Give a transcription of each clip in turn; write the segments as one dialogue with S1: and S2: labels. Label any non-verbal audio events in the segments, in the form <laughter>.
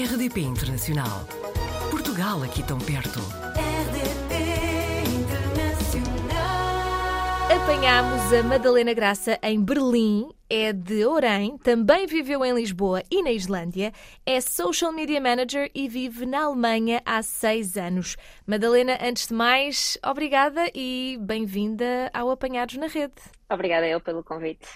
S1: RDP Internacional. Portugal aqui tão perto.
S2: RDP Internacional.
S3: Apanhámos a Madalena Graça em Berlim, é de Orem, também viveu em Lisboa e na Islândia, é Social Media Manager e vive na Alemanha há seis anos. Madalena, antes de mais, obrigada e bem-vinda ao Apanhados na Rede.
S4: Obrigada eu pelo convite.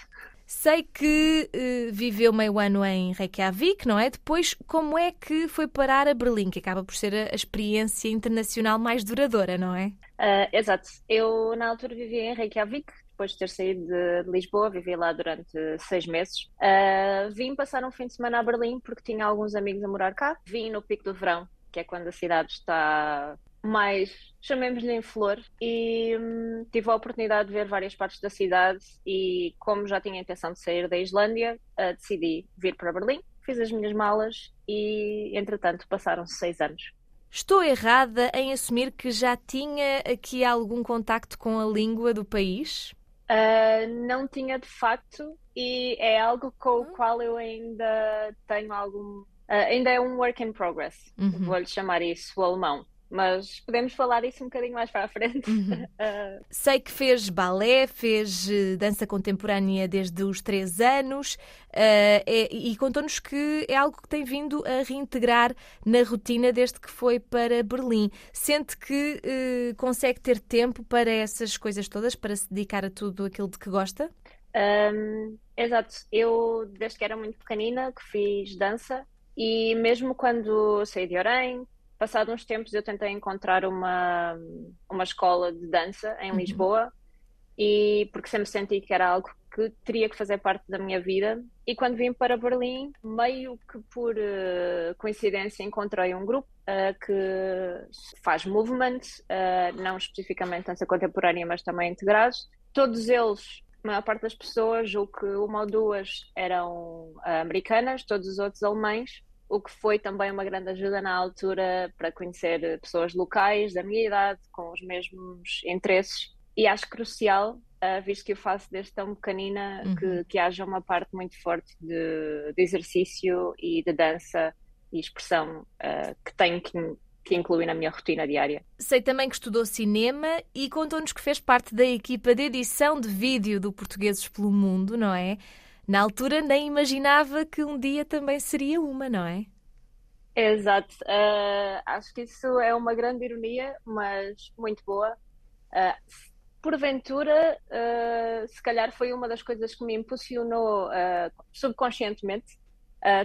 S3: Sei que eh, viveu meio ano em Reykjavik, não é? Depois, como é que foi parar a Berlim, que acaba por ser a, experiência internacional mais duradoura, não é?
S4: Ah, exato. Eu, na altura, vivia em Reykjavik, depois de ter saído de Lisboa, vivi lá durante seis meses. Ah, vim passar um fim de semana a Berlim porque tinha alguns amigos a morar cá. Vim no pico do verão, que é quando a cidade está mais, chamemos-lhe em flor, e hum, tive a oportunidade de ver várias partes da cidade e como já tinha a intenção de sair da Islândia, ah, decidi vir para Berlim, fiz as minhas malas e, entretanto, passaram-se seis anos.
S3: Estou errada em assumir que já tinha aqui algum contacto com a língua do país?
S4: Uh, não tinha de facto e é algo com o qual eu ainda tenho algum. uh, ainda é um work in progress,
S3: Uhum.
S4: vou-lhe chamar isso, o alemão. Mas podemos falar isso um bocadinho mais para a frente. Uh, <laughs>
S3: Sei que fez balé, fez eh, dança contemporânea desde os três anos eh, é- e contou-nos que é algo que tem vindo a reintegrar na rotina desde que foi para Berlim. Sente que eh, consegue ter tempo para essas coisas todas, para se dedicar a tudo aquilo de que gosta?
S4: um, exato, eu desde que era muito pequenina que fiz dança e mesmo quando saí de Orem, passado uns tempos eu tentei encontrar uma, uma escola de dança em
S3: Uhum.
S4: Lisboa e porque sempre senti que era algo que teria que fazer parte da minha vida. E quando vim para Berlim, meio que por eh, coincidência encontrei um grupo eh, que faz movement, eh, não especificamente dança contemporânea, mas também integrados. Todos eles, a maior parte das pessoas, o que uma ou duas eram americanas, todos os outros alemães. O que foi também uma grande ajuda na altura para conhecer eh, pessoas locais da minha idade, com os mesmos interesses e acho crucial, ah, visto que eu faço desde tão pequenina,
S3: Uhum.
S4: que, que haja uma parte muito forte de, de exercício e de dança e expressão ah, que tenho que, que incluir na minha rotina diária.
S3: Sei também que estudou cinema e contou-nos que fez parte da equipa de edição de vídeo do Portugueses pelo Mundo, não é? Na altura nem imaginava que um dia também seria uma, não é?
S4: Exato, Ah, acho que isso é uma grande ironia, mas muito boa. Ah, porventura, ah, se calhar foi uma das coisas que me impulsionou subconscientemente,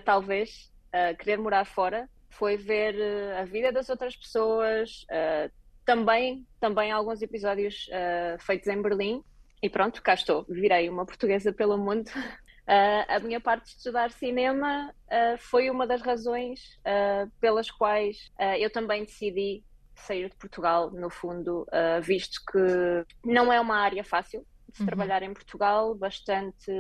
S4: talvez, querer morar fora, foi ver a vida das outras pessoas, também, também alguns episódios feitos em Berlim, e pronto, cá estou, virei uma portuguesa pelo mundo. <laughs> Ah, a minha parte de estudar cinema ah, foi uma das razões ah, pelas quais eu também decidi sair de Portugal, no fundo, visto que não é uma área fácil de se
S3: Uhum.
S4: trabalhar em Portugal, bastante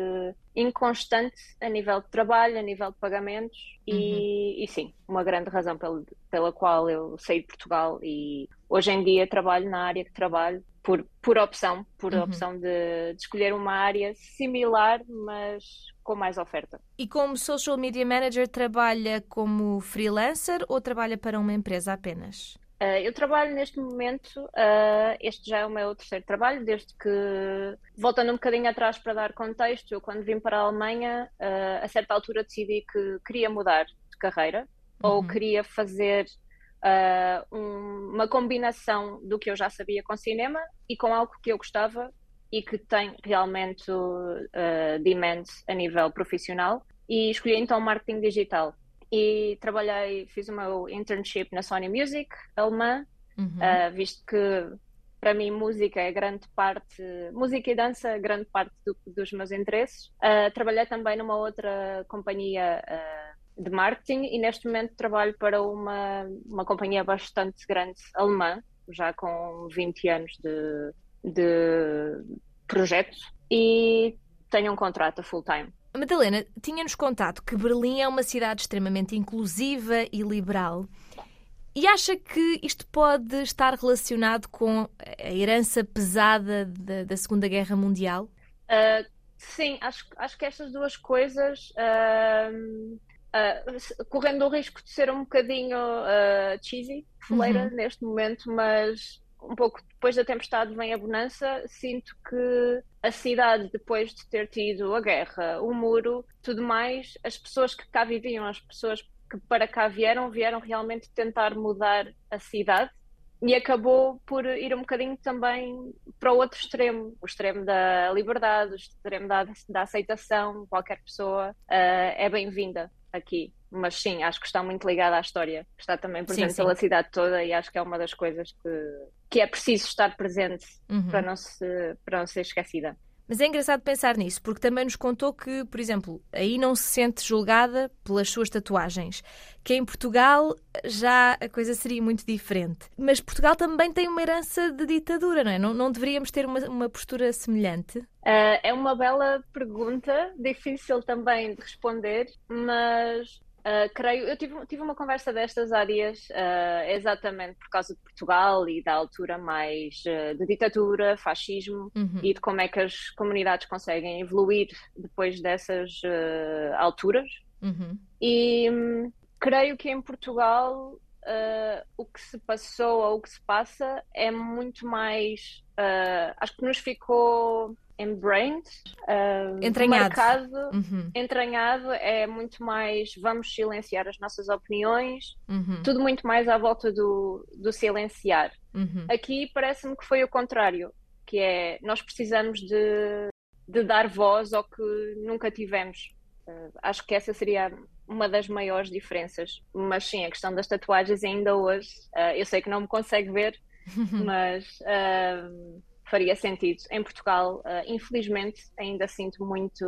S4: inconstante a nível de trabalho, a nível de pagamentos, e, e sim, uma grande razão pela, pela qual eu saí de Portugal e hoje em dia trabalho na área que trabalho por, por opção, por
S3: Uhum.
S4: opção de, de escolher uma área similar, mas com mais oferta.
S3: E como social media manager trabalha como freelancer ou trabalha para uma empresa apenas?
S4: Uh, eu trabalho neste momento, uh, este já é o meu terceiro trabalho, desde que, voltando um bocadinho atrás para dar contexto, eu quando vim para a Alemanha, uh, a certa altura decidi que queria mudar de carreira ou
S3: Uhum.
S4: queria fazer uh, um- uma combinação do que eu já sabia com cinema e com algo que eu gostava e que tem realmente uh, demand a nível profissional e escolhi então marketing digital e trabalhei, fiz o meu internship na Sony Music alemã,
S3: Uhum.
S4: uh, visto que para mim música é grande parte, música e dança é grande parte do- dos meus interesses. Uh, trabalhei também numa outra companhia de marketing e neste momento trabalho para uma, uma companhia bastante grande alemã, já com 20 anos de, de projeto e tenho um contrato a full time.
S3: Madalena, tinha-nos contado que Berlim é uma cidade extremamente inclusiva e liberal. E acha que isto pode estar relacionado com a herança pesada da, da Segunda Guerra Mundial?
S4: Uh, sim, acho, acho que estas duas coisas um, uh, correndo o risco de ser um bocadinho uh, cheesy, foleira uhum. neste momento, mas um pouco depois da tempestade vem a bonança. Sinto que a cidade, depois de ter tido a guerra, o muro, tudo mais, as pessoas que cá viviam, as pessoas que para cá vieram, vieram realmente tentar mudar a cidade e acabou por ir um bocadinho também para o outro extremo, o extremo da liberdade, o extremo da, da aceitação. Qualquer pessoa uh, é bem-vinda aqui. Mas sim, acho que está muito ligada à história, está também presente sim, sim. pela cidade toda e acho que é uma das coisas que, que é preciso estar presente uhum. para, não se, para não ser esquecida.
S3: Mas é engraçado pensar nisso, porque também nos contou que, por exemplo, aí não se sente julgada pelas suas tatuagens, que em Portugal já a coisa seria muito diferente. Mas Portugal também tem uma herança de ditadura, não é? Não, não deveríamos ter uma, uma postura semelhante?
S4: Uh, é uma bela pergunta, difícil também de responder, mas Uh, creio, eu tive, tive uma conversa destas há dias, uh, exatamente por causa de Portugal e da altura mais uh, de ditadura, fascismo
S3: uhum.
S4: e de como é que as comunidades conseguem evoluir depois dessas alturas.
S3: Uhum.
S4: E um, creio que em Portugal o que se passou ou o que se passa é muito mais. acho que nos ficou embrained, uh,
S3: entranhado.
S4: marcado,
S3: uhum.
S4: entranhado, é muito mais vamos silenciar as nossas opiniões,
S3: uhum.
S4: tudo muito mais à volta do, do silenciar.
S3: Uhum.
S4: Aqui parece-me que foi o contrário, que é nós precisamos de, de dar voz ao que nunca tivemos. Uh, acho que essa seria uma das maiores diferenças. Mas sim, a questão das tatuagens ainda hoje, uh, eu sei que não me consegue ver, <laughs> mas uh, faria sentido. Em Portugal, uh, infelizmente, ainda sinto muito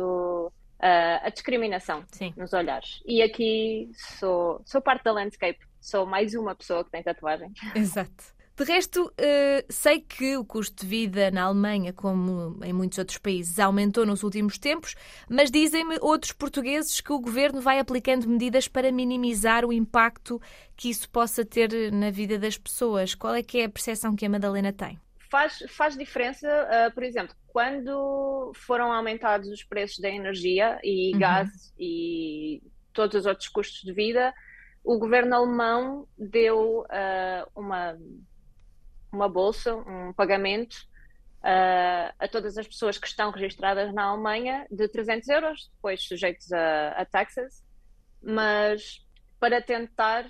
S4: uh, a discriminação
S3: Sim.
S4: nos olhares. E aqui sou, sou parte da landscape, sou mais uma pessoa que tem tatuagem. <laughs>
S3: Exato. De resto, uh, sei que o custo de vida na Alemanha, como em muitos outros países, aumentou nos últimos tempos, mas dizem-me outros portugueses que o governo vai aplicando medidas para minimizar o impacto que isso possa ter na vida das pessoas. Qual é que é a percepção que a Madalena tem?
S4: Faz, faz diferença, uh, por exemplo, quando foram aumentados os preços da energia e uhum. gás e todos os outros custos de vida, o governo alemão deu uh, uma, uma bolsa, um pagamento uh, a todas as pessoas que estão registradas na Alemanha de 300 euros, depois sujeitos a, a taxas, mas para tentar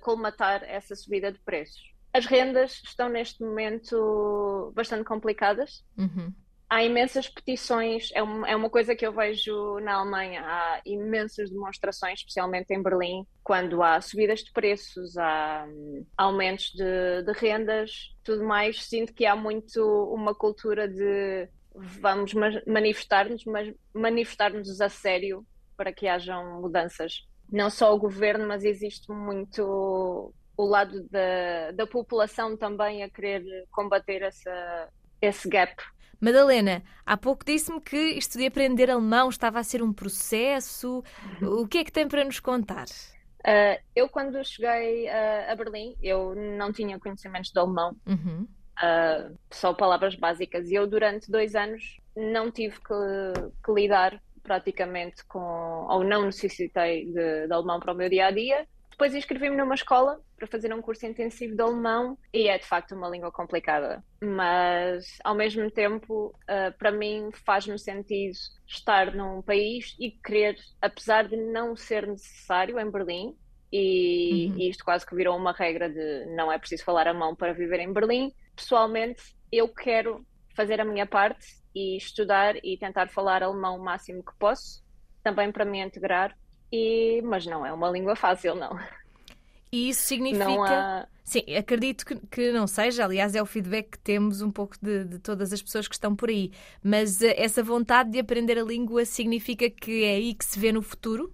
S4: colmatar essa subida de preços. As rendas estão neste momento bastante complicadas.
S3: Uhum.
S4: Há imensas petições, é uma, é uma coisa que eu vejo na Alemanha. Há imensas demonstrações, especialmente em Berlim, quando há subidas de preços, há um, aumentos de, de rendas, tudo mais. Sinto que há muito uma cultura de vamos manifestar-nos, mas manifestar-nos a sério para que hajam mudanças. Não só o governo, mas existe muito o lado da, da população também a querer combater essa, esse gap.
S3: Madalena, há pouco disse-me que isto de aprender alemão estava a ser um processo. O que é que tem para nos contar?
S4: Uh, eu, quando cheguei uh, a Berlim, eu não tinha conhecimentos de alemão,
S3: uhum.
S4: uh, só palavras básicas. E eu, durante dois anos, não tive que, que lidar praticamente com, ou não necessitei de, de alemão para o meu dia a dia. Depois inscrevi-me numa escola para fazer um curso intensivo de alemão e é de facto uma língua complicada, mas ao mesmo tempo, uh, para mim, faz-me sentido estar num país e querer, apesar de não ser necessário em Berlim, e, uhum. e isto quase que virou uma regra de não é preciso falar alemão para viver em Berlim. Pessoalmente, eu quero fazer a minha parte e estudar e tentar falar alemão o máximo que posso, também para me integrar e, mas não é uma língua fácil, não.
S3: E isso significa. Há... Sim, acredito que, que, não seja, aliás, é o feedback que temos um pouco de, de, todas as pessoas que estão por aí. Mas uh, essa vontade de aprender a língua significa que é aí que se vê no futuro?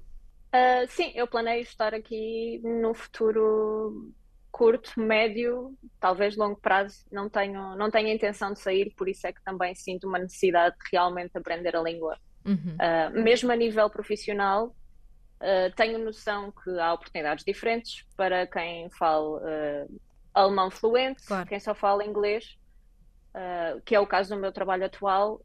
S4: Uh, sim, eu planeio estar aqui no futuro curto, médio, talvez longo prazo. Não tenho, não tenho a intenção de sair, por isso é que também sinto uma necessidade de realmente aprender a língua.
S3: Uhum.
S4: Uh, mesmo a nível profissional, Uh, tenho noção que há oportunidades diferentes para quem fala uh, alemão fluente,
S3: claro.
S4: quem só fala inglês, uh, que é o caso do meu trabalho atual.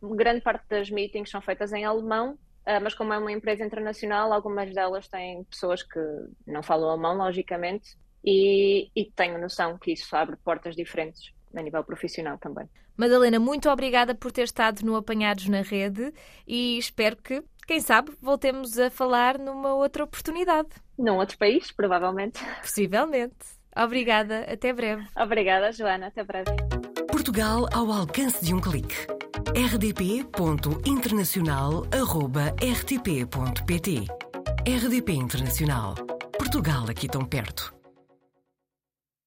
S4: grande parte das meetings são feitas em alemão mas como é uma empresa internacional, algumas delas têm pessoas que não falam alemão, logicamente, e, e tenho noção que isso abre portas diferentes a nível profissional também.
S3: Madalena, muito obrigada por ter estado no Apanhados na Rede e espero que, quem sabe, voltemos a falar numa outra oportunidade.
S4: Num outro país, provavelmente.
S3: Possivelmente. Obrigada, até breve.
S4: Obrigada, Joana, até breve.
S1: Portugal ao alcance de um clique. rdp.internacional.rtp.pt RDP Internacional. Portugal aqui tão perto.